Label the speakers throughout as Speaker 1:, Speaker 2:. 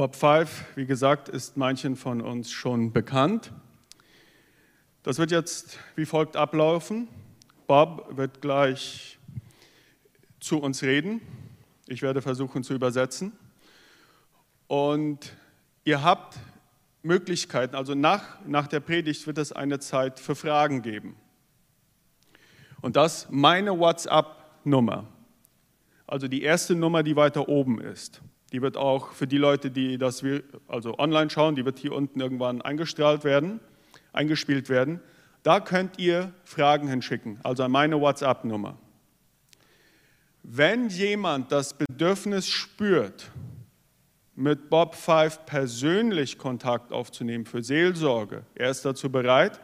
Speaker 1: Bob Five, wie gesagt, ist manchen von uns schon bekannt. Das wird jetzt wie folgt ablaufen. Bob wird gleich zu uns reden. Ich werde versuchen zu übersetzen. Und ihr habt Möglichkeiten, also nach, nach der Predigt wird es eine Zeit für Fragen geben. Und das meine WhatsApp-Nummer, also die erste Nummer, die weiter oben ist. Die wird auch für die Leute, die das also online schauen, die wird hier unten irgendwann eingestrahlt werden, eingespielt werden. Da könnt ihr Fragen hinschicken, also an meine WhatsApp-Nummer. Wenn jemand das Bedürfnis spürt, mit Bob Five persönlich Kontakt aufzunehmen für Seelsorge, er ist dazu bereit,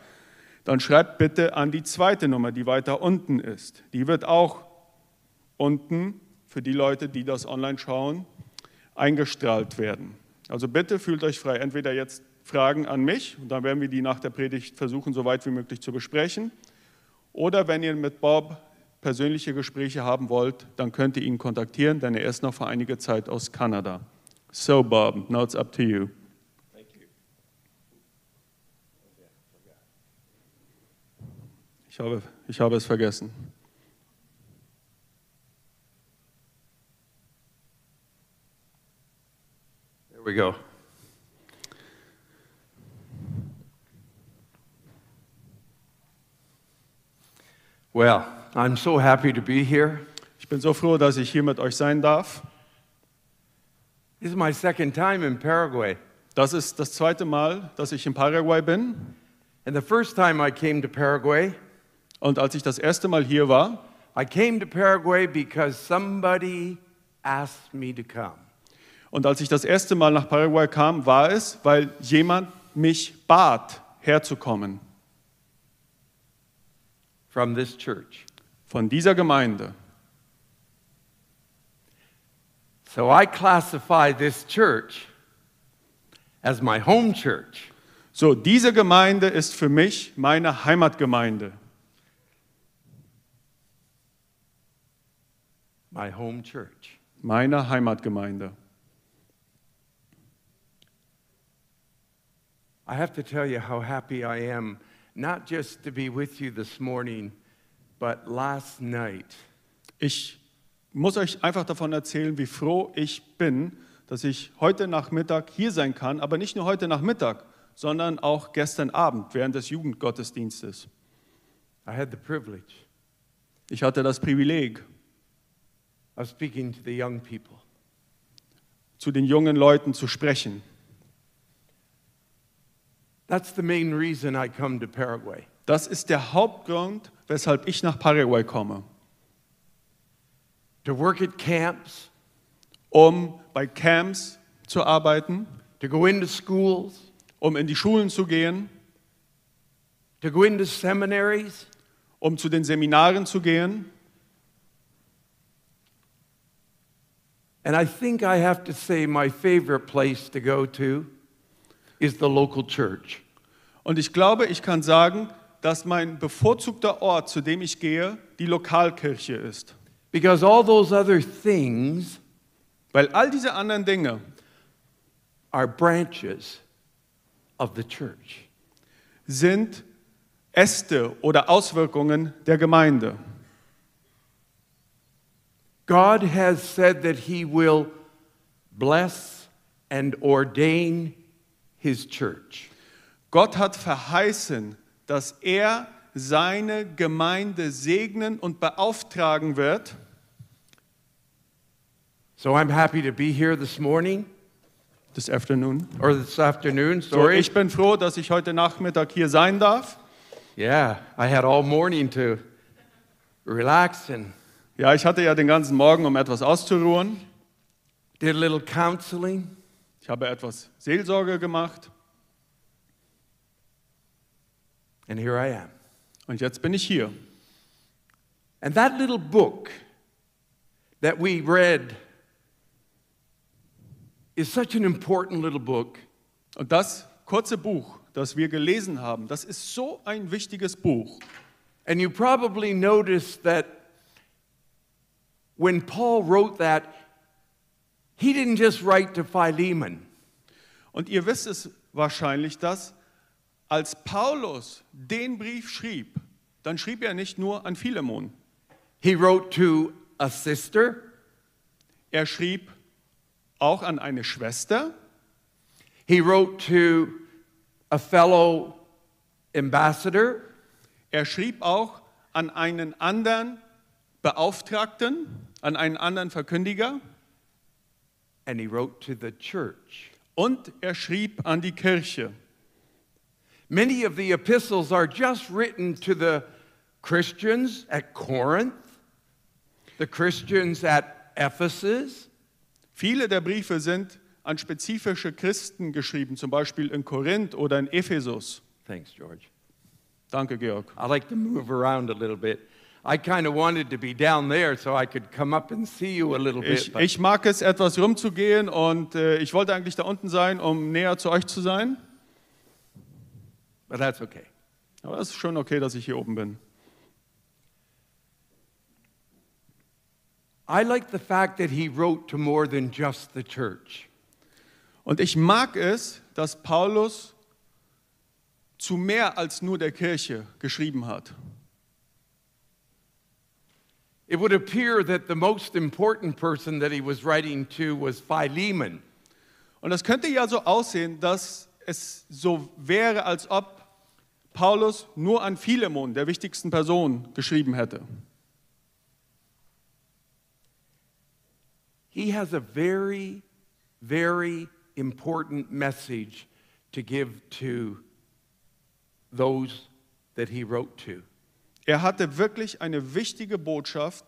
Speaker 1: dann schreibt bitte an die zweite Nummer, die weiter unten ist. Die wird auch unten für die Leute, die das online schauen, eingestrahlt werden. Also bitte fühlt euch frei, entweder jetzt Fragen an mich, und dann werden wir die nach der Predigt versuchen, so weit wie möglich zu besprechen, oder wenn ihr mit Bob persönliche Gespräche haben wollt, dann könnt ihr ihn kontaktieren, denn er ist noch für einige Zeit aus Kanada. So, Bob, now it's up to you. Ich habe, ich habe es vergessen.
Speaker 2: We go. Well, I'm so happy to be here.
Speaker 1: Ich bin so froh, dass ich hier mit euch sein darf.
Speaker 2: This is my second time in Paraguay.
Speaker 1: Das ist das zweite Mal, dass ich in Paraguay bin.
Speaker 2: And the first time I came to Paraguay,
Speaker 1: Und als ich das erste Mal hier war,
Speaker 2: I came to Paraguay because somebody asked me to come.
Speaker 1: Und als ich das erste Mal nach Paraguay kam, war es, weil jemand mich bat, herzukommen
Speaker 2: from this church.
Speaker 1: von dieser Gemeinde.
Speaker 2: So I classify this church as my home church.
Speaker 1: So, diese Gemeinde ist für mich meine Heimatgemeinde.
Speaker 2: My home church.
Speaker 1: Meine Heimatgemeinde.
Speaker 2: I have to tell you how happy I am, not just to be with you this morning, but last night.
Speaker 1: Ich muss euch einfach davon erzählen, wie froh ich bin, dass ich heute Nachmittag hier sein kann, aber nicht nur heute Nachmittag, sondern auch gestern Abend während des Jugendgottesdienstes.
Speaker 2: I had the privilege
Speaker 1: Ich hatte das Privileg,
Speaker 2: of speaking to the young people.
Speaker 1: zu den jungen Leuten zu sprechen.
Speaker 2: That's the main reason I come to Paraguay.
Speaker 1: Das ist der Hauptgrund, weshalb ich nach Paraguay komme,
Speaker 2: To work at camps,
Speaker 1: um bei Camps zu arbeiten,
Speaker 2: to go into schools,
Speaker 1: um in die Schulen zu gehen,
Speaker 2: to go into seminaries,
Speaker 1: um zu den Seminaren zu gehen.
Speaker 2: And I think I have to say my favorite place to go to is the local church.
Speaker 1: Und ich glaube, ich kann sagen, dass mein bevorzugter Ort, zu dem ich gehe, die Lokalkirche ist.
Speaker 2: Because all those other things
Speaker 1: Weil all diese anderen Dinge
Speaker 2: are branches of the church.
Speaker 1: sind Äste oder Auswirkungen der Gemeinde.
Speaker 2: God has said that He will bless and ordain His church.
Speaker 1: Gott hat verheißen, dass er seine Gemeinde segnen und beauftragen wird.
Speaker 2: So I'm happy to be here this morning,
Speaker 1: This afternoon.
Speaker 2: or this afternoon,
Speaker 1: So,
Speaker 2: sorry.
Speaker 1: ich bin froh, dass ich heute Nachmittag hier sein darf.
Speaker 2: Yeah, I had all morning to relax and
Speaker 1: Ja, ich hatte ja den ganzen Morgen, um etwas auszuruhen.
Speaker 2: did a little counseling.
Speaker 1: Ich habe etwas Seelsorge gemacht
Speaker 2: And here I am.
Speaker 1: und jetzt bin ich hier.
Speaker 2: And that little book that we read is such an important little book.
Speaker 1: Und das kurze Buch, das wir gelesen haben, das ist so ein wichtiges Buch.
Speaker 2: And you probably noticed that when Paul wrote that, he didn't just write to Philemon.
Speaker 1: Und ihr wisst es wahrscheinlich, dass als Paulus den Brief schrieb, dann schrieb er nicht nur an Philemon.
Speaker 2: He wrote to a sister,
Speaker 1: Er schrieb auch an eine Schwester.
Speaker 2: he wrote to a fellow ambassador,
Speaker 1: Er schrieb auch an einen anderen Beauftragten, an einen anderen Verkündiger.
Speaker 2: And he wrote to the church.
Speaker 1: Und er schrieb an die Kirche.
Speaker 2: Many of the epistles are just written to the Christians at Corinth, the Christians at Ephesus,
Speaker 1: Viele der Briefe sind an spezifische Christen geschrieben, zum Beispiel in Korinth oder in Ephesus.
Speaker 2: Thanks, George.
Speaker 1: Danke, Georg.
Speaker 2: I like to move around a little bit. I kind of wanted to be down there so I could come up and see you a little bit.
Speaker 1: Ich, ich mag es, etwas rumzugehen und äh, ich wollte eigentlich da unten sein, um näher zu euch zu sein.
Speaker 2: but that's okay.
Speaker 1: Aber es ist schon okay, dass ich hier oben bin.
Speaker 2: I like the fact that he wrote to more than just the church.
Speaker 1: Und ich mag es, dass Paulus zu mehr als nur der Kirche geschrieben hat.
Speaker 2: It would appear that the most important person that he was writing to was Philemon.
Speaker 1: Und es könnte ja so aussehen, dass es so wäre, als ob Paulus nur an Philemon, der wichtigsten Person, geschrieben hätte.
Speaker 2: He has a very, very important message to give to those that he wrote to.
Speaker 1: Er hatte wirklich eine wichtige Botschaft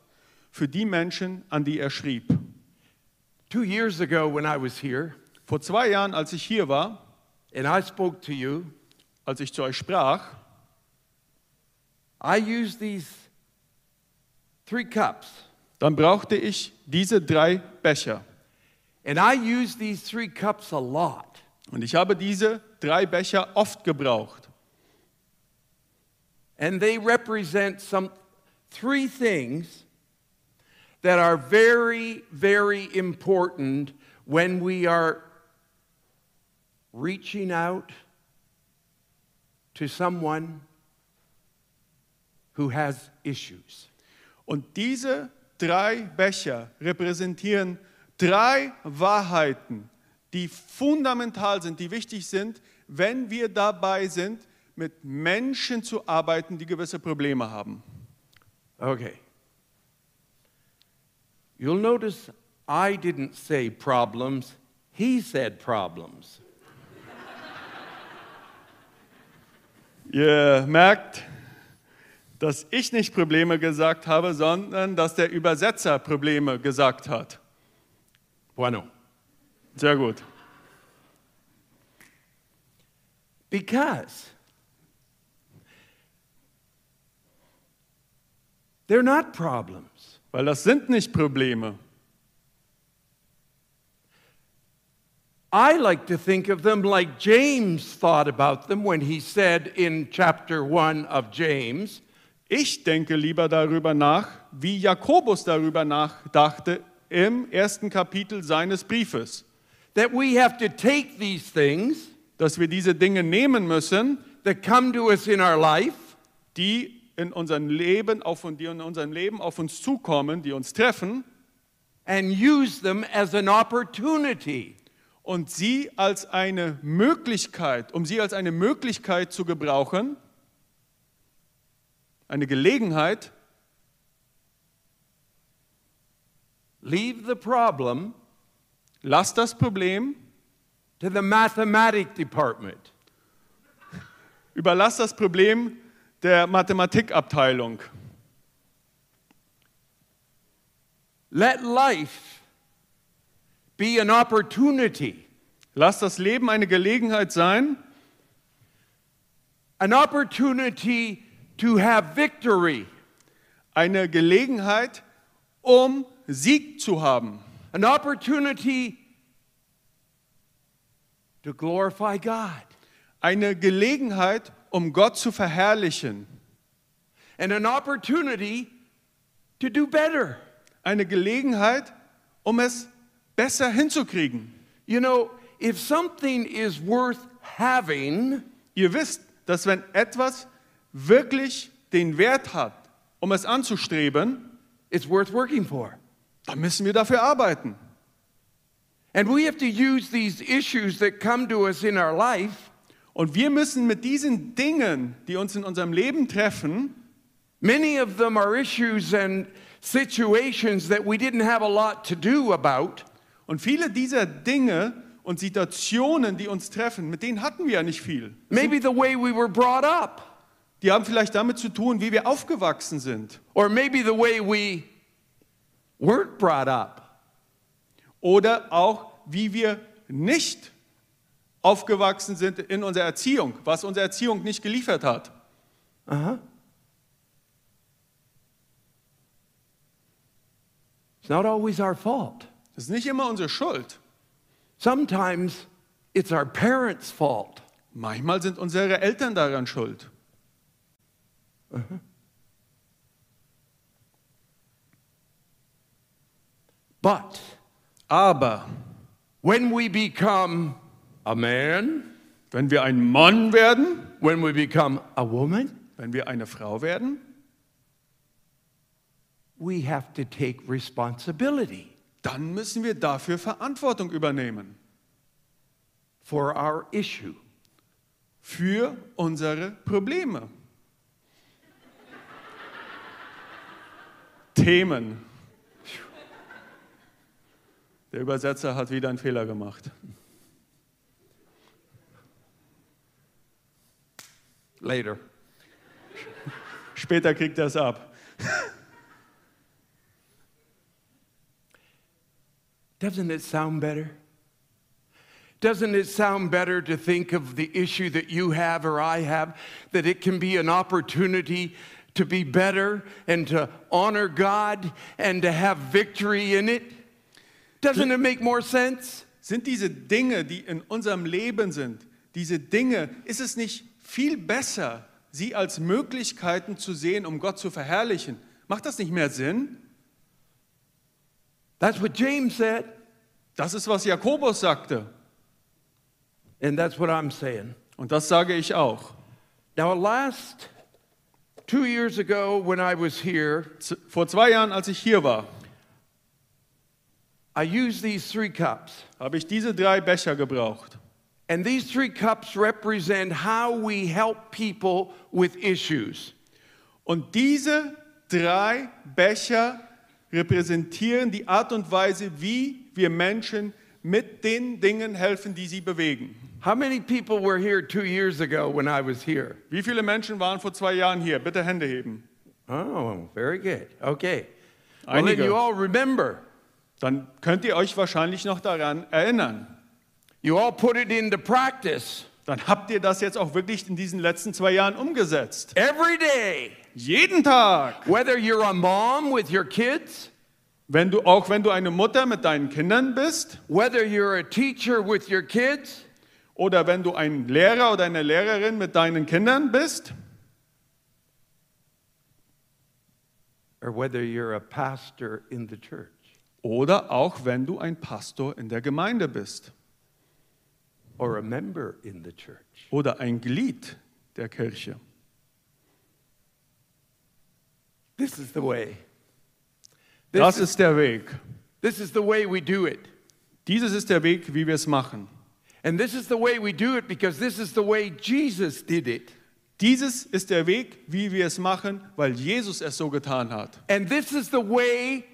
Speaker 1: für die Menschen, an die er schrieb.
Speaker 2: Two years ago, when I was here
Speaker 1: Vor zwei Jahren, als ich hier war,
Speaker 2: and I spoke to you,
Speaker 1: als ich zu euch sprach,
Speaker 2: I used these three cups.
Speaker 1: dann brauchte ich diese drei Becher.
Speaker 2: And I use these three cups a lot.
Speaker 1: Und ich habe diese drei Becher oft gebraucht.
Speaker 2: And they represent some three things that are very, very important when we are reaching out to someone who has issues.
Speaker 1: Und diese drei Becher repräsentieren drei Wahrheiten, die fundamental sind, die wichtig sind, wenn wir dabei sind, mit Menschen zu arbeiten, die gewisse Probleme haben.
Speaker 2: Okay. You'll notice I didn't say problems, he said problems.
Speaker 1: Ihr merkt, dass ich nicht Probleme gesagt habe, sondern dass der Übersetzer Probleme gesagt hat.
Speaker 2: Bueno.
Speaker 1: Sehr gut.
Speaker 2: Because they're not problems.
Speaker 1: Weil das sind nicht Probleme.
Speaker 2: I like to think of them like James thought about them when he said in chapter 1 of James,
Speaker 1: Ich denke lieber darüber nach, wie Jakobus darüber nachdachte im ersten Kapitel seines Briefes,
Speaker 2: that we have to take these things
Speaker 1: dass wir diese Dinge nehmen müssen,
Speaker 2: that come to us in our life
Speaker 1: die in unserem Leben auf und die in unserem Leben auf uns zukommen, die uns treffen
Speaker 2: and use them as an opportunity
Speaker 1: und sie als eine Möglichkeit, um sie als eine Möglichkeit zu gebrauchen, eine Gelegenheit,
Speaker 2: leave the problem
Speaker 1: lass das Problem,
Speaker 2: to the mathematic department.
Speaker 1: überlass das Problem der Mathematikabteilung.
Speaker 2: Let life be an opportunity,
Speaker 1: Lass das Leben eine Gelegenheit sein,
Speaker 2: an opportunity to have victory,
Speaker 1: eine Gelegenheit, um Sieg zu haben,
Speaker 2: an opportunity to glorify God,
Speaker 1: eine Gelegenheit, um Gott zu verherrlichen,
Speaker 2: and an opportunity to do better.
Speaker 1: eine Gelegenheit, um es besser hinzukriegen.
Speaker 2: You know, if something is worth having,
Speaker 1: Ihr wisst, dass wenn etwas wirklich den Wert hat, um es anzustreben,
Speaker 2: it's worth working for.
Speaker 1: dann müssen wir dafür arbeiten.
Speaker 2: And we have to use these issues that come to us in our life
Speaker 1: Und wir müssen mit diesen Dingen, die uns in unserem Leben treffen,
Speaker 2: Many of them are issues and situations that we didn't have a lot to do about,
Speaker 1: und viele dieser Dinge und Situationen, die uns treffen, mit denen hatten wir ja nicht viel.
Speaker 2: maybe the way we were brought up,
Speaker 1: Die haben vielleicht damit zu tun, wie wir aufgewachsen sind.
Speaker 2: or maybe the way we weren't brought up.
Speaker 1: Oder auch, wie wir nicht aufgewachsen sind in unserer Erziehung, was unsere Erziehung nicht geliefert hat.
Speaker 2: Uh-huh. It's not always our fault.
Speaker 1: Das ist nicht immer unsere Schuld.
Speaker 2: Sometimes it's our parents' fault.
Speaker 1: Manchmal sind unsere Eltern daran schuld.
Speaker 2: But
Speaker 1: Aber
Speaker 2: when we become a man,
Speaker 1: wenn wir ein Mann werden,
Speaker 2: when we become a woman,
Speaker 1: wenn wir eine Frau werden,
Speaker 2: we have to take responsibility
Speaker 1: dann müssen wir dafür Verantwortung übernehmen.
Speaker 2: for our issue.
Speaker 1: Für unsere Probleme. Themen. Der Übersetzer hat wieder einen Fehler gemacht.
Speaker 2: Later.
Speaker 1: Später kriegt er es ab.
Speaker 2: Doesn't it sound better? Doesn't it sound better to think of the issue that you have or I have, that it can be an opportunity to be better and to honor God and to have victory in it? Doesn't it make more sense?
Speaker 1: Sind diese Dinge, die in unserem Leben sind, diese Dinge, ist es nicht viel besser, sie als Möglichkeiten zu sehen, um Gott zu verherrlichen? Macht das nicht mehr Sinn?
Speaker 2: That's what James said,
Speaker 1: Das ist, was Jakobus sagte.
Speaker 2: and that's what I'm saying.
Speaker 1: Und das sage ich auch.
Speaker 2: Now, last two years ago when I was here,
Speaker 1: Vor zwei Jahren, als ich hier war,
Speaker 2: I used these three cups.
Speaker 1: habe ich diese drei Becher gebraucht.
Speaker 2: And these three cups represent how we help people with issues.
Speaker 1: Und diese drei Becher repräsentieren die Art und Weise, wie wir Menschen mit den Dingen helfen, die sie bewegen.
Speaker 2: How many people were here two years ago when I was here?
Speaker 1: Wie viele Menschen waren vor zwei Jahren hier? Bitte Hände heben.
Speaker 2: Oh, very good. Okay. Well, then
Speaker 1: Einige.
Speaker 2: you all remember.
Speaker 1: Dann könnt ihr euch wahrscheinlich noch daran erinnern.
Speaker 2: You all put it into practice
Speaker 1: Dann habt ihr das jetzt auch wirklich in diesen letzten zwei Jahren umgesetzt.
Speaker 2: every day.
Speaker 1: Jeden Tag.
Speaker 2: Whether you're a mom with your kids,
Speaker 1: Wenn du, auch wenn du eine Mutter mit deinen Kindern bist
Speaker 2: whether you're a teacher with your kids,
Speaker 1: oder wenn du ein Lehrer oder eine Lehrerin mit deinen Kindern bist
Speaker 2: or whether you're a pastor in the church.
Speaker 1: oder auch wenn du ein Pastor in der Gemeinde bist
Speaker 2: or a member in the church.
Speaker 1: oder ein Glied der Kirche.
Speaker 2: This is the way.
Speaker 1: Das
Speaker 2: This is,
Speaker 1: ist der Weg.
Speaker 2: this is the way we do it.
Speaker 1: Dieses ist der Weg, wie wir es machen.
Speaker 2: And this is the way we do it because this is the way Jesus did it.
Speaker 1: Dieses ist der Weg, wie wir es machen, weil Jesus es so getan hat.
Speaker 2: And this is the way,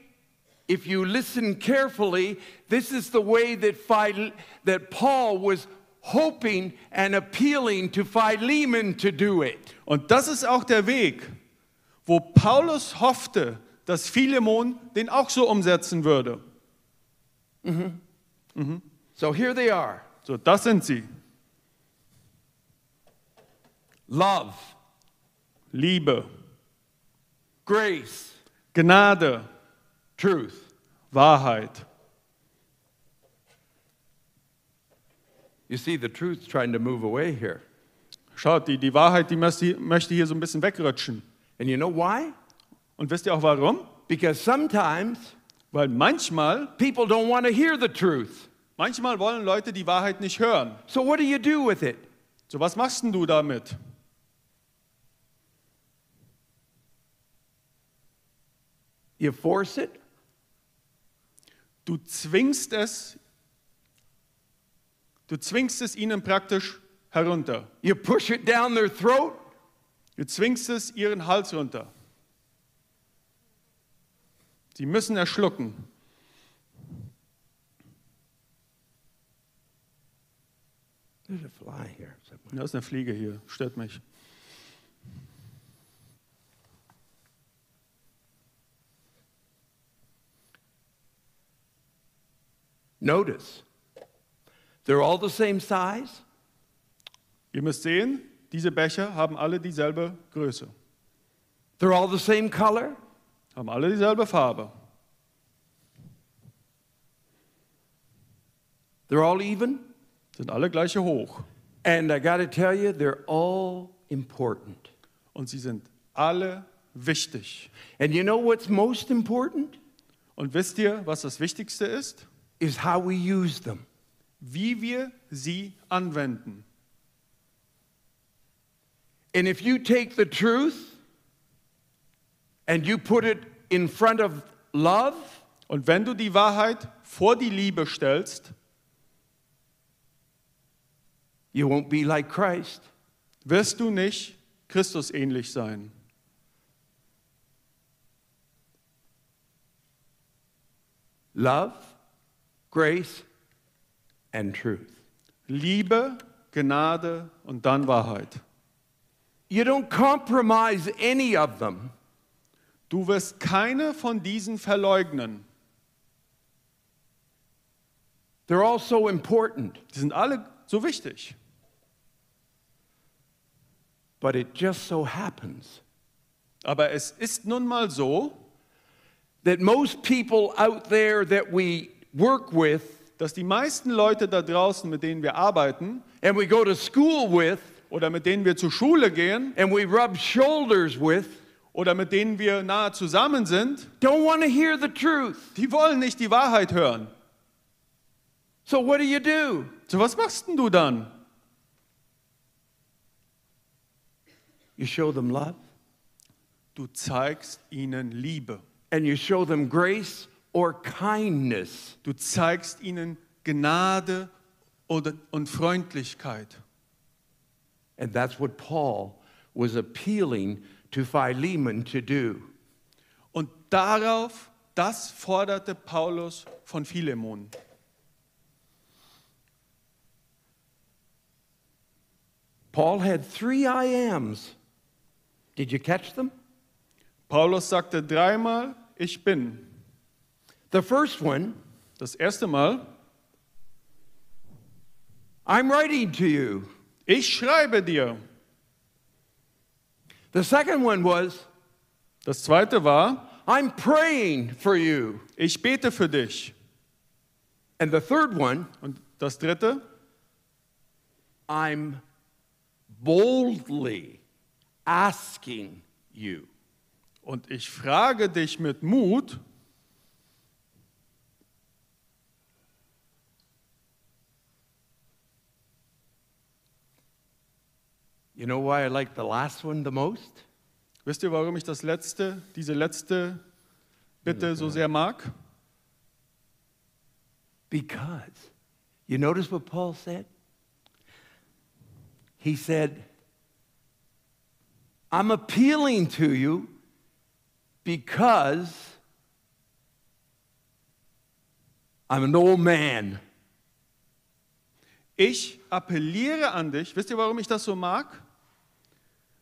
Speaker 2: if you listen carefully, this is the way that, Phil, that Paul was hoping and appealing to Philemon to do it.
Speaker 1: Und das ist auch der Weg, wo Paulus hoffte, dass Philemon den auch so umsetzen würde. Mm-hmm. Mhm.
Speaker 2: So here they are.
Speaker 1: So, das sind sie.
Speaker 2: love,
Speaker 1: Liebe,
Speaker 2: grace,
Speaker 1: Gnade,
Speaker 2: truth.
Speaker 1: Wahrheit.
Speaker 2: You see, the truth's trying to move away here.
Speaker 1: Schaut, die, die Wahrheit, die möchte hier so ein bisschen wegrutschen.
Speaker 2: And you know why?
Speaker 1: Und wisst ihr auch warum?
Speaker 2: Because sometimes
Speaker 1: Weil manchmal
Speaker 2: people don't want to hear the truth.
Speaker 1: Manchmal wollen Leute die Wahrheit nicht hören.
Speaker 2: So, what do you do with it?
Speaker 1: So, was machst denn du damit?
Speaker 2: You force it?
Speaker 1: Du zwingst es, du zwingst es ihnen praktisch herunter.
Speaker 2: You push it down their throat?
Speaker 1: Du zwingst es ihren Hals runter. Sie müssen erschlucken.
Speaker 2: There's a fly here. somewhere.
Speaker 1: Da ist eine Fliege hier, stört mich.
Speaker 2: Notice, they're all the same size.
Speaker 1: Ihr müsst sehen, diese Becher haben alle dieselbe Größe,
Speaker 2: They're all the same color.
Speaker 1: haben alle dieselbe Farbe,
Speaker 2: They're all even.
Speaker 1: sind alle gleiche hoch
Speaker 2: And I got to tell you, they're all important.
Speaker 1: und sie sind alle wichtig.
Speaker 2: And you know what's most important?
Speaker 1: Und wisst ihr, was das Wichtigste ist?
Speaker 2: Is how we use them.
Speaker 1: Wie wir sie anwenden.
Speaker 2: And if you take the truth and you put it in front of love,
Speaker 1: Und wenn du die Wahrheit vor die Liebe stellst,
Speaker 2: you won't be like Christ.
Speaker 1: wirst du nicht Christus ähnlich sein.
Speaker 2: Love, grace, and truth.
Speaker 1: Liebe, Gnade und dann Wahrheit.
Speaker 2: You don't compromise any of them.
Speaker 1: Du wirst keine von diesen verleugnen.
Speaker 2: They're all so important.
Speaker 1: Die sind alle so wichtig.
Speaker 2: But it just so happens
Speaker 1: Aber es ist nun mal so,
Speaker 2: that most people out there that we work with
Speaker 1: dass die meisten Leute da draußen, mit denen wir arbeiten
Speaker 2: and we go to school with
Speaker 1: oder mit denen wir zur Schule gehen
Speaker 2: and we rub shoulders with
Speaker 1: oder mit denen wir nahe zusammen sind,
Speaker 2: don't want to hear the truth.
Speaker 1: die wollen nicht die Wahrheit hören.
Speaker 2: So what do you do?
Speaker 1: So was machst denn du dann?
Speaker 2: You show them love
Speaker 1: Du zeigst ihnen Liebe.
Speaker 2: and you show them grace or kindness.
Speaker 1: Du zeigst ihnen Gnade oder, und Freundlichkeit.
Speaker 2: And that's what Paul was appealing to Philemon to do.
Speaker 1: Und darauf, das forderte Paulus von Philemon.
Speaker 2: Paul had three I ams. Did you catch them?
Speaker 1: Paulus sagte dreimal, ich bin.
Speaker 2: The first one,
Speaker 1: Das erste Mal,
Speaker 2: I'm writing to you.
Speaker 1: ich schreibe dir.
Speaker 2: The second one was,
Speaker 1: Das zweite war,
Speaker 2: I'm praying for you.
Speaker 1: ich bete für dich.
Speaker 2: And the third one,
Speaker 1: Und das dritte,
Speaker 2: I'm boldly asking you.
Speaker 1: und ich frage dich mit Mut,
Speaker 2: You know why I like the last one the most?
Speaker 1: wisst ihr, warum ich das letzte, diese letzte Bitte so sehr mag?
Speaker 2: Because, you notice what Paul said? He said, I'm appealing to you because I'm an old man.
Speaker 1: Ich appelliere an dich. Wisst ihr, warum ich das so mag?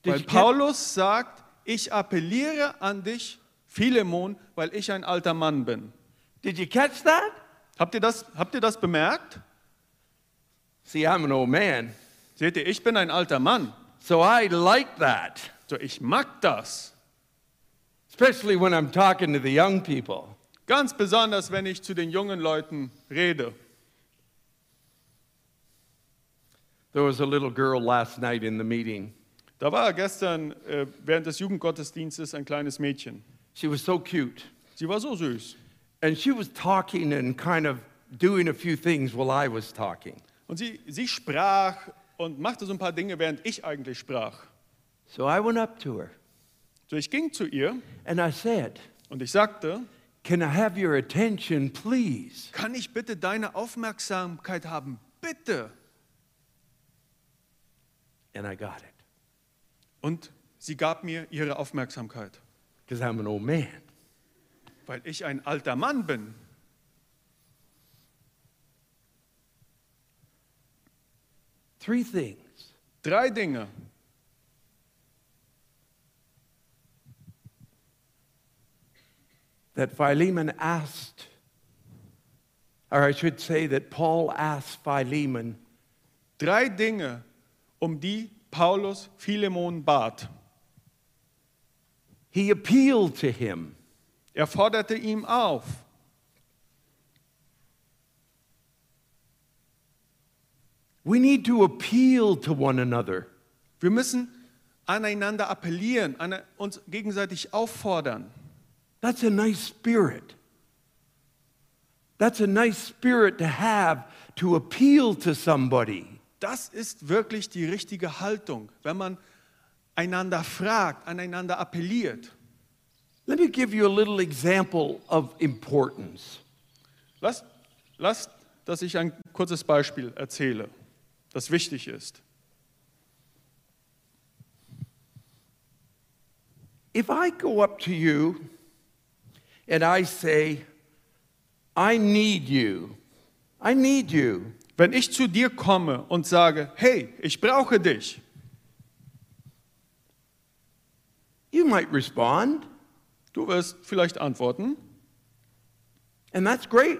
Speaker 1: Weil Paulus sagt, ich appelliere an dich, Philemon, weil ich ein alter Mann bin.
Speaker 2: Did you catch that?
Speaker 1: Habt ihr das, habt ihr das bemerkt?
Speaker 2: See, I'm an old man,
Speaker 1: Seht ihr, ich bin ein alter Mann.
Speaker 2: so I like that,
Speaker 1: So, ich mag das.
Speaker 2: especially when I'm talking to the young people.
Speaker 1: Ganz besonders, wenn ich zu den jungen Leuten rede.
Speaker 2: There was a little girl last night in the meeting.
Speaker 1: Da war gestern äh, während des Jugendgottesdienstes ein kleines Mädchen.
Speaker 2: She was so cute.
Speaker 1: Sie war so süß.
Speaker 2: And she was talking and kind of doing a few things while I was talking.
Speaker 1: Und sie, sie sprach und machte so ein paar Dinge, während ich eigentlich sprach.
Speaker 2: So I went up to her
Speaker 1: So ich ging zu ihr
Speaker 2: and I said,
Speaker 1: und ich sagte,
Speaker 2: Can I have your attention, please?
Speaker 1: kann ich bitte deine Aufmerksamkeit haben? Bitte.
Speaker 2: And I got it
Speaker 1: Und sie gab mir ihre Aufmerksamkeit,
Speaker 2: because I'm an old man.
Speaker 1: weil ich ein alter Mann bin.
Speaker 2: Three things
Speaker 1: Drei Dinge,
Speaker 2: that Philemon asked, or I should say that Paul asked Philemon
Speaker 1: drei Dinge, um die Paulus Philemon bat.
Speaker 2: He appealed to him.
Speaker 1: Er forderte ihm auf.
Speaker 2: We need to appeal to one another.
Speaker 1: Wir müssen aneinander appellieren, ane- uns gegenseitig auffordern.
Speaker 2: That's a nice spirit. That's a nice spirit to have to appeal to somebody.
Speaker 1: Das ist wirklich die richtige Haltung, wenn man einander fragt, aneinander appelliert.
Speaker 2: Let me give you a little example of importance.
Speaker 1: Lasst, lasst, dass ich ein kurzes Beispiel erzähle, das wichtig ist.
Speaker 2: If I go up to you and I say, I need you, I need you,
Speaker 1: Wenn ich zu dir komme und sage, hey, ich brauche dich,
Speaker 2: you might respond,
Speaker 1: du wirst vielleicht antworten,
Speaker 2: and that's great.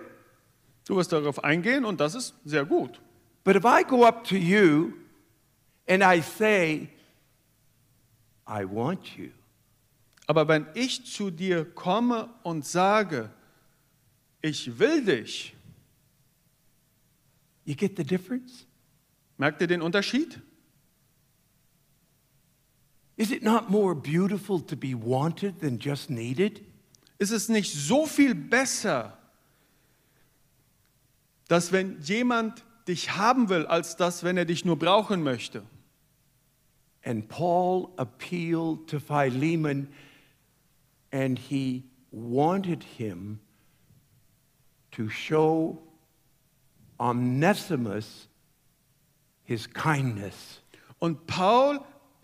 Speaker 1: du wirst darauf eingehen und das ist sehr gut.
Speaker 2: But if I go up to you and I say, I want you,
Speaker 1: Aber wenn ich zu dir komme und sage, ich will dich,
Speaker 2: you get the difference?
Speaker 1: merkt ihr den Unterschied?
Speaker 2: Is it not more beautiful to be wanted than just needed?
Speaker 1: Ist es nicht so viel besser, dass wenn jemand dich haben will, als dass wenn er dich nur brauchen möchte?
Speaker 2: And Paul appealed to Philemon and he wanted him to show Onesimus his kindness.
Speaker 1: Und Paul,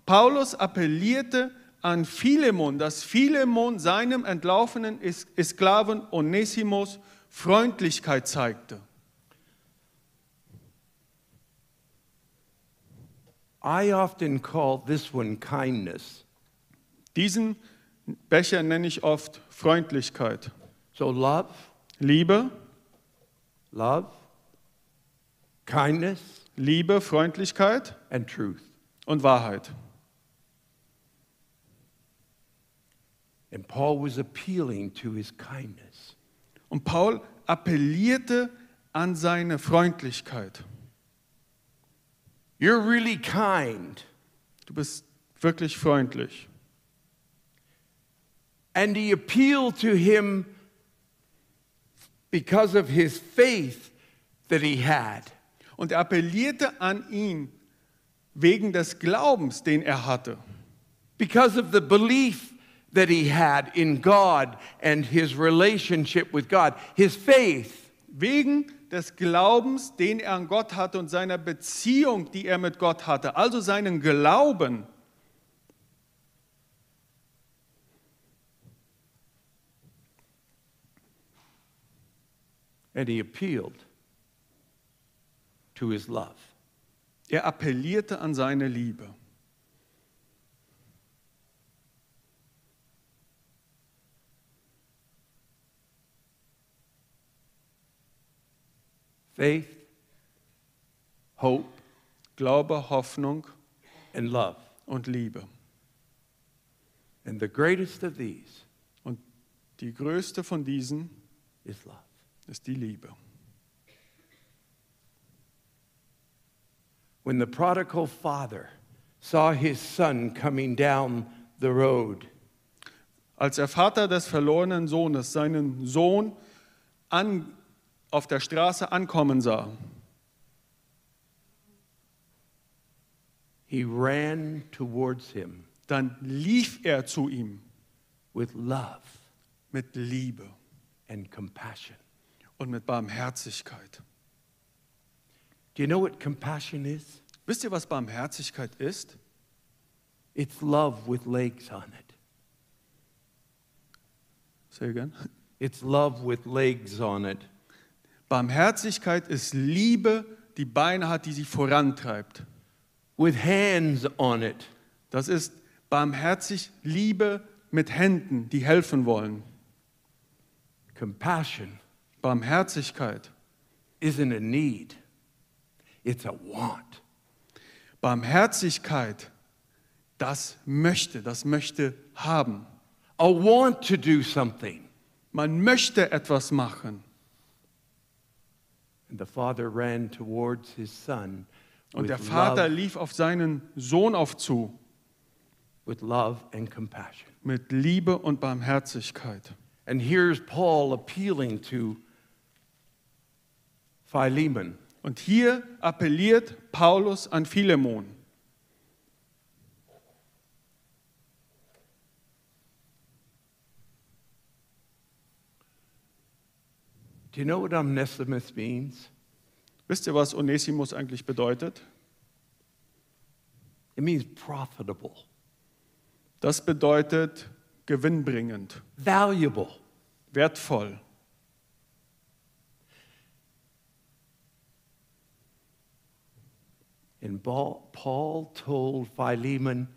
Speaker 1: Paulus appellierte an Philemon, dass Philemon seinem entlaufenen Sklaven Onesimus Freundlichkeit zeigte.
Speaker 2: I often call this one kindness.
Speaker 1: Diesen Becher nenne ich oft Freundlichkeit.
Speaker 2: So, love,
Speaker 1: Liebe,
Speaker 2: love, kindness,
Speaker 1: Liebe, Freundlichkeit
Speaker 2: and truth.
Speaker 1: und Wahrheit.
Speaker 2: And Paul was appealing to his kindness.
Speaker 1: Und Paul appellierte an seine Freundlichkeit.
Speaker 2: You're really kind.
Speaker 1: Du bist wirklich freundlich.
Speaker 2: And he appealed to him because of his faith that he had.
Speaker 1: Und er appellierte an ihn wegen des Glaubens, den er hatte.
Speaker 2: Because of the belief that he had in God and his relationship with God, his faith.
Speaker 1: Wegen des Glaubens, den er an Gott hatte und seiner Beziehung, die er mit Gott hatte. Also seinen Glauben.
Speaker 2: And he appealed to his love.
Speaker 1: Er appellierte an seine Liebe.
Speaker 2: Faith, hope,
Speaker 1: Glaube, Hoffnung
Speaker 2: and love.
Speaker 1: und Liebe.
Speaker 2: And the greatest of these
Speaker 1: Und die größte von diesen
Speaker 2: is love.
Speaker 1: ist die Liebe.
Speaker 2: When the prodigal father saw his son coming down the road,
Speaker 1: Als der Vater des verlorenen Sohnes seinen Sohn an, auf der Straße ankommen sah,
Speaker 2: he ran towards him
Speaker 1: dann lief er zu ihm
Speaker 2: with love
Speaker 1: mit Liebe
Speaker 2: and compassion.
Speaker 1: und mit Barmherzigkeit.
Speaker 2: Do you know what compassion is?
Speaker 1: Wisst ihr, was Barmherzigkeit ist?
Speaker 2: It's love with legs on it.
Speaker 1: Sehr gern.
Speaker 2: It's love with legs on it.
Speaker 1: Barmherzigkeit ist Liebe, die Beine hat, die sie vorantreibt.
Speaker 2: With hands on it.
Speaker 1: Das ist barmherzig Liebe mit Händen, die helfen wollen.
Speaker 2: Compassion
Speaker 1: Barmherzigkeit,
Speaker 2: isn't a need, it's a want.
Speaker 1: Barmherzigkeit, das möchte, das möchte haben.
Speaker 2: A want to do something.
Speaker 1: Man möchte etwas machen.
Speaker 2: And the father ran towards his son
Speaker 1: Und der Vater lief auf seinen Sohn auf zu
Speaker 2: with love and compassion.
Speaker 1: mit Liebe und Barmherzigkeit.
Speaker 2: And here's Paul appealing to Philemon.
Speaker 1: Und hier appelliert Paulus an Philemon.
Speaker 2: Do you know what Onesimus means?
Speaker 1: Wisst ihr, was Onesimus eigentlich bedeutet?
Speaker 2: It means profitable,
Speaker 1: Das bedeutet gewinnbringend,
Speaker 2: valuable.
Speaker 1: wertvoll.
Speaker 2: And Paul Paul told Philemon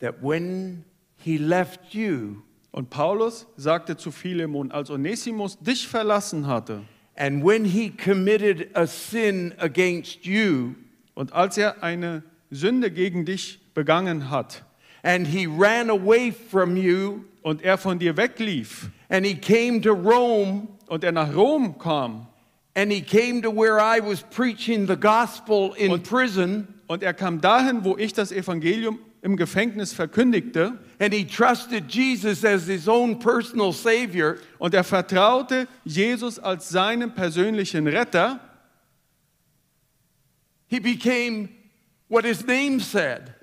Speaker 2: that when he left you
Speaker 1: Und Paulus sagte zu Philemon, als Onesimus dich verlassen hatte
Speaker 2: and when he committed a sin against you
Speaker 1: und als er eine Sünde gegen dich begangen hat
Speaker 2: and he ran away from you
Speaker 1: und er von dir weglief
Speaker 2: and he came to Rome
Speaker 1: und er nach Rom kam
Speaker 2: and he came to where I was preaching the gospel in
Speaker 1: Und-
Speaker 2: prison
Speaker 1: und er kam dahin, wo ich das Evangelium im Gefängnis verkündigte
Speaker 2: and he trusted Jesus as his own personal savior
Speaker 1: und er vertraute Jesus als seinen persönlichen Retter,
Speaker 2: he became what his name said.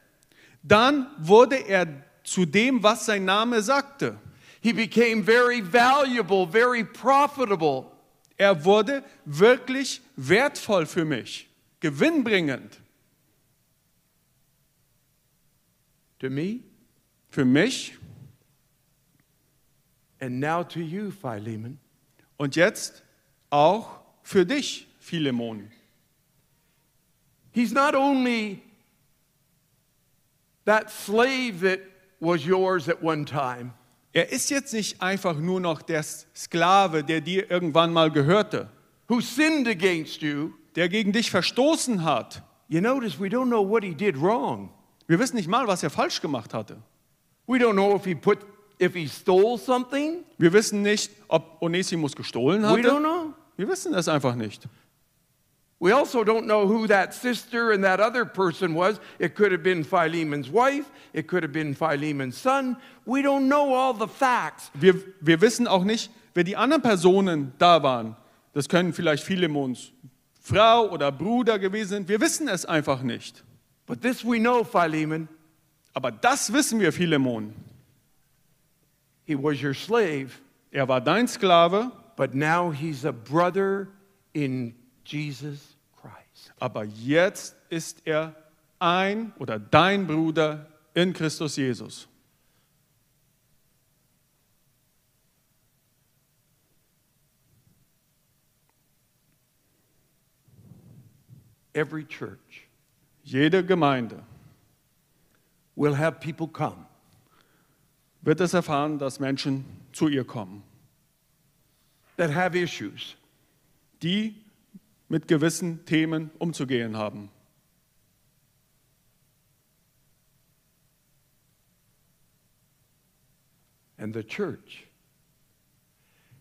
Speaker 1: dann wurde er zu dem, was sein Name sagte.
Speaker 2: He became very valuable, very profitable.
Speaker 1: Er wurde wirklich wertvoll für mich, gewinnbringend
Speaker 2: To me
Speaker 1: für mich
Speaker 2: and now to you, Philemon.
Speaker 1: und jetzt auch für dich, Philemon.
Speaker 2: He's not only that slave that was yours at one time,
Speaker 1: Er ist jetzt nicht einfach nur noch der Sklave, der dir irgendwann mal gehörte,
Speaker 2: who sinned against you.
Speaker 1: der gegen dich verstoßen hat.
Speaker 2: You notice we don't know what he did wrong.
Speaker 1: Wir wissen nicht mal, was er falsch gemacht hatte.
Speaker 2: We don't know if he put if he stole something.
Speaker 1: Wir wissen nicht, ob Onesimus gestohlen
Speaker 2: We don't
Speaker 1: hatte.
Speaker 2: know.
Speaker 1: Wir wissen es einfach nicht.
Speaker 2: We also don't know who that sister and that other person was. It could have been Philemon's wife, it could have been Philemon's son. We don't know all the facts.
Speaker 1: Wir, wir wissen auch nicht, wer die anderen Personen da waren. Das können vielleicht Philemons Frau oder Bruder gewesen sein. Wir wissen es einfach nicht.
Speaker 2: But this we know, Philemon,
Speaker 1: Aber das wissen wir, Philemon.
Speaker 2: he was your slave,
Speaker 1: Er war dein Sklave,
Speaker 2: but now he's a brother in Jesus Christ.
Speaker 1: aber jetzt ist er ein oder dein Bruder in Christus Jesus.
Speaker 2: Every church
Speaker 1: Jede Gemeinde
Speaker 2: will have people come
Speaker 1: wird es erfahren, dass Menschen zu ihr kommen,
Speaker 2: that have issues.
Speaker 1: die mit gewissen Themen umzugehen haben.
Speaker 2: And the church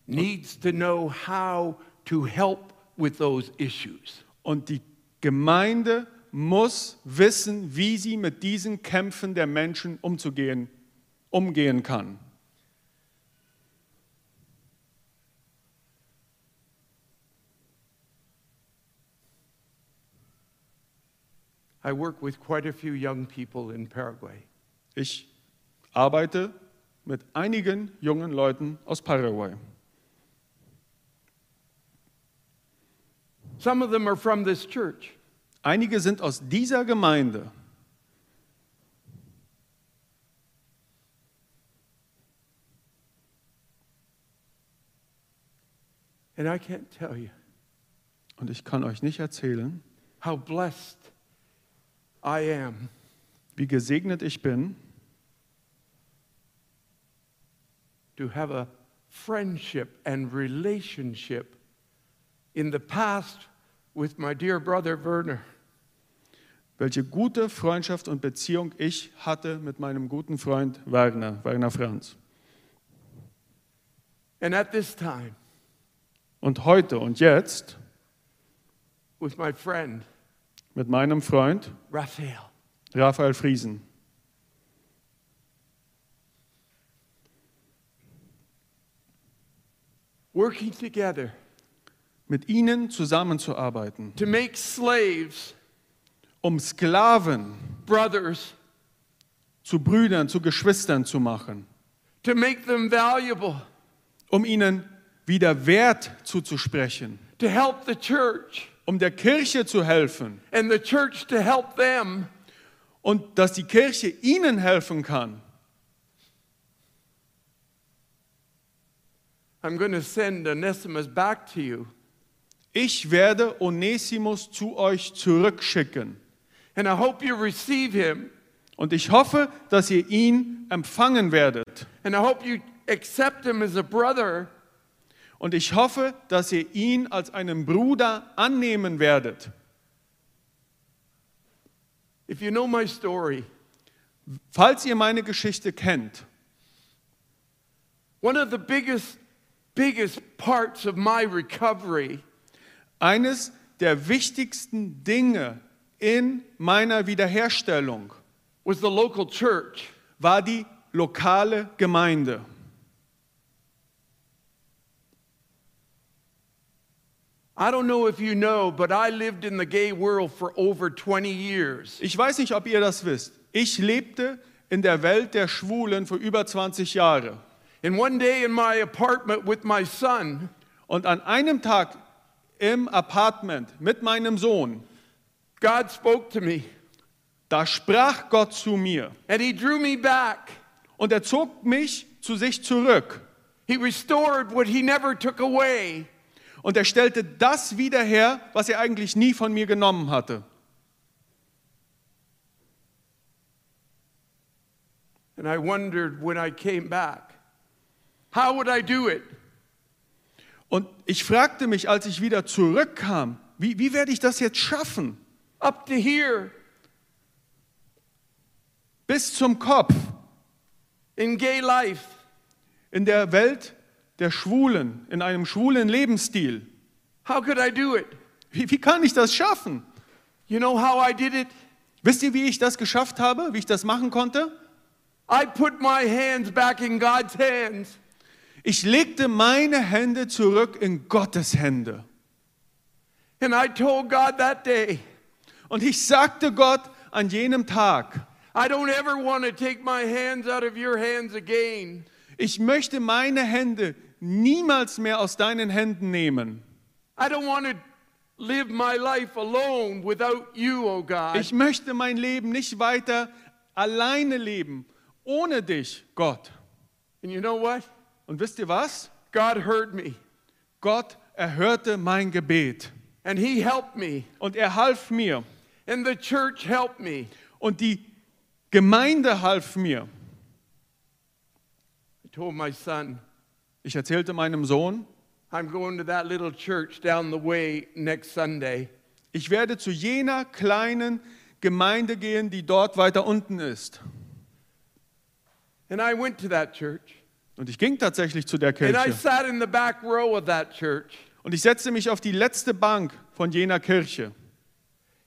Speaker 2: needs to know how to help with those issues.
Speaker 1: Und die Gemeinde muss wissen, wie sie mit diesen Kämpfen der Menschen umzugehen, umgehen kann.
Speaker 2: I work with quite a few young people in Paraguay.
Speaker 1: Ich arbeite mit einigen jungen Leuten aus Paraguay.
Speaker 2: Some of them are from this church.
Speaker 1: Einige sind aus dieser Gemeinde.
Speaker 2: And I can't tell you
Speaker 1: Und ich kann euch nicht erzählen,
Speaker 2: how blessed I am
Speaker 1: wie gesegnet ich bin,
Speaker 2: to have a friendship and relationship in the past with my dear brother Werner.
Speaker 1: welche gute Freundschaft und Beziehung ich hatte mit meinem guten Freund Werner, Werner Franz.
Speaker 2: And at this time,
Speaker 1: Und heute und jetzt
Speaker 2: with my friend
Speaker 1: mit meinem Freund
Speaker 2: Raphael.
Speaker 1: Raphael Friesen.
Speaker 2: Working together
Speaker 1: Mit ihnen zusammenzuarbeiten,
Speaker 2: to make slaves
Speaker 1: um Sklaven
Speaker 2: brothers,
Speaker 1: zu Brüdern, zu Geschwistern zu machen,
Speaker 2: to make them valuable,
Speaker 1: um ihnen wieder Wert zuzusprechen,
Speaker 2: to help the church,
Speaker 1: um der Kirche zu helfen
Speaker 2: and the church to help them.
Speaker 1: und dass die Kirche ihnen helfen kann.
Speaker 2: I'm going to send Onesimus back to you.
Speaker 1: Ich werde Onesimus zu euch zurückschicken
Speaker 2: And I hope you receive him.
Speaker 1: und ich hoffe, dass ihr ihn empfangen werdet.
Speaker 2: And I hope you accept him as a brother.
Speaker 1: Und ich hoffe, dass ihr ihn als einen Bruder annehmen werdet.
Speaker 2: If you know my story,
Speaker 1: Falls ihr meine Geschichte kennt,
Speaker 2: one of the biggest, biggest parts of my recovery
Speaker 1: eines der wichtigsten Dinge in meiner Wiederherstellung
Speaker 2: was the local church.
Speaker 1: war die lokale Gemeinde.
Speaker 2: I don't know if you know, but I lived in the gay world for over 20 years.
Speaker 1: Ich weiß nicht, ob ihr das wisst. Ich lebte in der Welt der Schwulen für über 20 Jahre.
Speaker 2: And one day in my apartment with my son,
Speaker 1: Und an einem Tag im Apartment mit meinem Sohn,
Speaker 2: God spoke to me
Speaker 1: da sprach Gott zu mir
Speaker 2: and he drew me back.
Speaker 1: und er zog mich zu sich zurück
Speaker 2: He restored what he never took away.
Speaker 1: Und er stellte das wieder her, was er eigentlich nie von mir genommen hatte.
Speaker 2: And I wondered when I came back, how would I do it?
Speaker 1: Und ich fragte mich, als ich wieder zurückkam, wie, wie werde ich das jetzt schaffen?
Speaker 2: Up to here
Speaker 1: Bis zum Kopf
Speaker 2: in gay life.
Speaker 1: in der Welt der Schwulen, in einem schwulen Lebensstil.
Speaker 2: How could I do it?
Speaker 1: Wie, wie kann ich das schaffen?
Speaker 2: You know how I did it?
Speaker 1: Wisst ihr, wie ich das geschafft habe, wie ich das machen konnte?
Speaker 2: I put my hands back in God's hands.
Speaker 1: Ich legte meine Hände zurück in Gottes Hände.
Speaker 2: And I told God that day,
Speaker 1: Und ich sagte Gott an jenem Tag,
Speaker 2: I don't ever want to take my hands out of your hands again.
Speaker 1: ich möchte meine Hände niemals mehr aus deinen Händen nehmen.
Speaker 2: I don't want to live my life alone without you, oh God.
Speaker 1: Ich möchte mein Leben nicht weiter alleine leben, ohne dich, Gott.
Speaker 2: And you know what?
Speaker 1: Und wisst ihr was?
Speaker 2: God heard me
Speaker 1: Gott erhörte mein Gebet
Speaker 2: and He helped me,
Speaker 1: und er half mir
Speaker 2: and the church helped me.
Speaker 1: und die Gemeinde half mir.
Speaker 2: I told my son,
Speaker 1: Ich erzählte meinem Sohn,
Speaker 2: I'm going to that little church down the way next Sunday.
Speaker 1: ich werde zu jener kleinen Gemeinde gehen, die dort weiter unten ist.
Speaker 2: And I went to that church.
Speaker 1: Und ich ging tatsächlich zu der
Speaker 2: And I
Speaker 1: Kirche.
Speaker 2: sat in the back row of that church.
Speaker 1: Und ich setzte mich auf die letzte Bank von jener Kirche.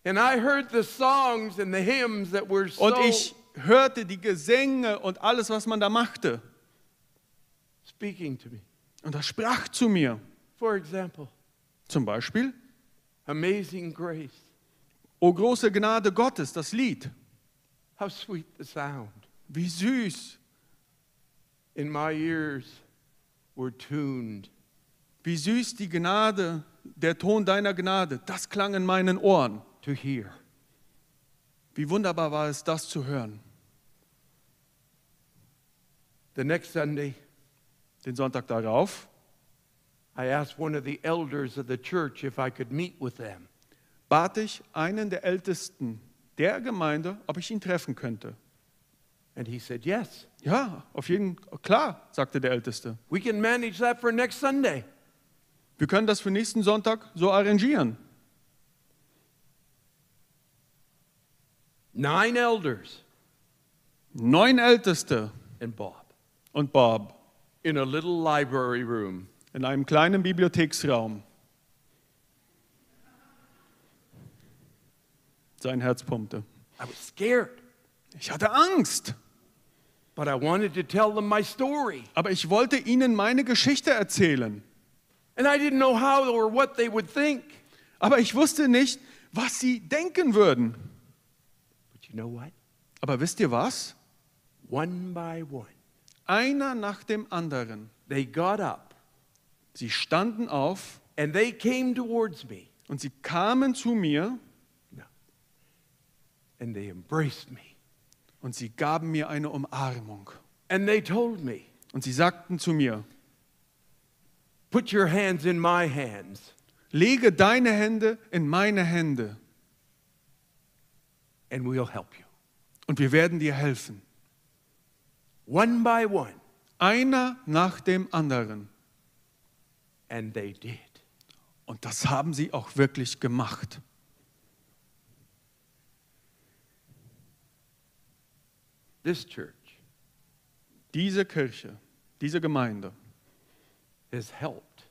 Speaker 2: And I heard the songs and the hymns that were so
Speaker 1: Und ich hörte die Gesänge und alles, was man da machte.
Speaker 2: Speaking to me.
Speaker 1: Und das sprach zu mir.
Speaker 2: For example,
Speaker 1: Zum Beispiel,
Speaker 2: Amazing Grace.
Speaker 1: O große Gnade Gottes, das Lied.
Speaker 2: How sweet the sound.
Speaker 1: Wie süß,
Speaker 2: In my ears were tuned.
Speaker 1: wie süß die Gnade, der Ton deiner Gnade, das klang in meinen Ohren.
Speaker 2: to hear.
Speaker 1: Wie wunderbar war es, das zu hören.
Speaker 2: The next Sunday,
Speaker 1: Den Sonntag darauf
Speaker 2: I asked one of the elders of the church if I could meet with them.
Speaker 1: bat ich einen der Ältesten der Gemeinde, ob ich ihn treffen könnte.
Speaker 2: And he said, Yes,
Speaker 1: Ja, auf jeden klar, sagte der Älteste.
Speaker 2: we can manage that for next Sunday.
Speaker 1: Wir können das für nächsten Sonntag so arrangieren.
Speaker 2: Nine elders
Speaker 1: Neun Älteste
Speaker 2: and Bob
Speaker 1: und Bob
Speaker 2: in a little library room.
Speaker 1: in einem kleinen Bibliotheksraum. Sein Herz pumpte.
Speaker 2: I was scared,
Speaker 1: Ich hatte Angst,
Speaker 2: but I wanted to tell them my story.
Speaker 1: aber ich wollte ihnen meine Geschichte erzählen.
Speaker 2: And I didn't know how or what they would think.
Speaker 1: Aber ich wusste nicht, was sie denken würden.
Speaker 2: But you know what?
Speaker 1: Aber wisst ihr was?
Speaker 2: One by one,
Speaker 1: Einer nach dem anderen.
Speaker 2: they got up
Speaker 1: Sie standen auf
Speaker 2: and they came towards me
Speaker 1: und sie kamen zu mir
Speaker 2: and they embraced me.
Speaker 1: und sie gaben mir eine Umarmung.
Speaker 2: And they told me,
Speaker 1: Und sie sagten zu mir,
Speaker 2: Put your hands in my hands
Speaker 1: lege deine Hände in meine Hände
Speaker 2: and we'll help you.
Speaker 1: und wir werden dir helfen.
Speaker 2: One by one.
Speaker 1: Einer nach dem anderen.
Speaker 2: And they did.
Speaker 1: Und das haben sie auch wirklich gemacht.
Speaker 2: This church
Speaker 1: Diese Kirche, diese Gemeinde
Speaker 2: has helped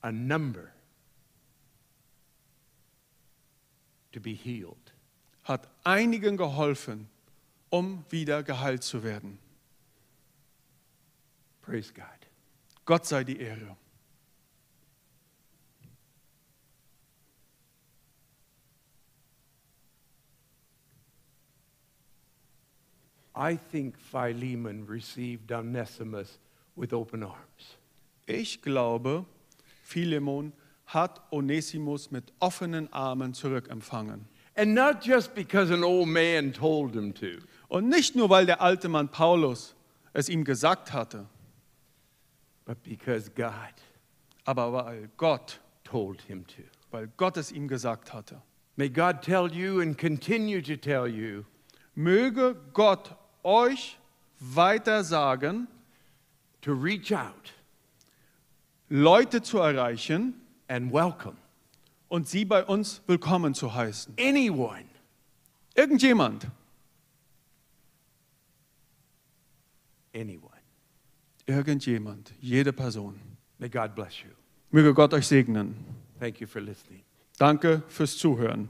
Speaker 2: a number to be healed.
Speaker 1: hat einigen geholfen, um wieder geheilt zu werden.
Speaker 2: Praise God.
Speaker 1: Gott sei die Ehre.
Speaker 2: I think Philemon received Onesimus with open arms.
Speaker 1: Ich glaube, Philemon hat Onesimus mit offenen Armen zurückempfangen.
Speaker 2: And not just because an old man told him to,
Speaker 1: Und nicht nur, weil der alte Mann Paulus es ihm gesagt hatte,
Speaker 2: but because God
Speaker 1: aber weil Gott,
Speaker 2: told him to.
Speaker 1: weil Gott es ihm gesagt hatte.
Speaker 2: May God tell you and continue to tell you
Speaker 1: Möge Gott euch weiter sagen,
Speaker 2: to reach out
Speaker 1: Leute zu erreichen
Speaker 2: and welcome
Speaker 1: und sie bei uns willkommen zu heißen.
Speaker 2: anyone
Speaker 1: Irgendjemand,
Speaker 2: anyone.
Speaker 1: irgendjemand, jede Person.
Speaker 2: May God bless you.
Speaker 1: Möge Gott euch segnen.
Speaker 2: Thank you for listening.
Speaker 1: Danke fürs Zuhören.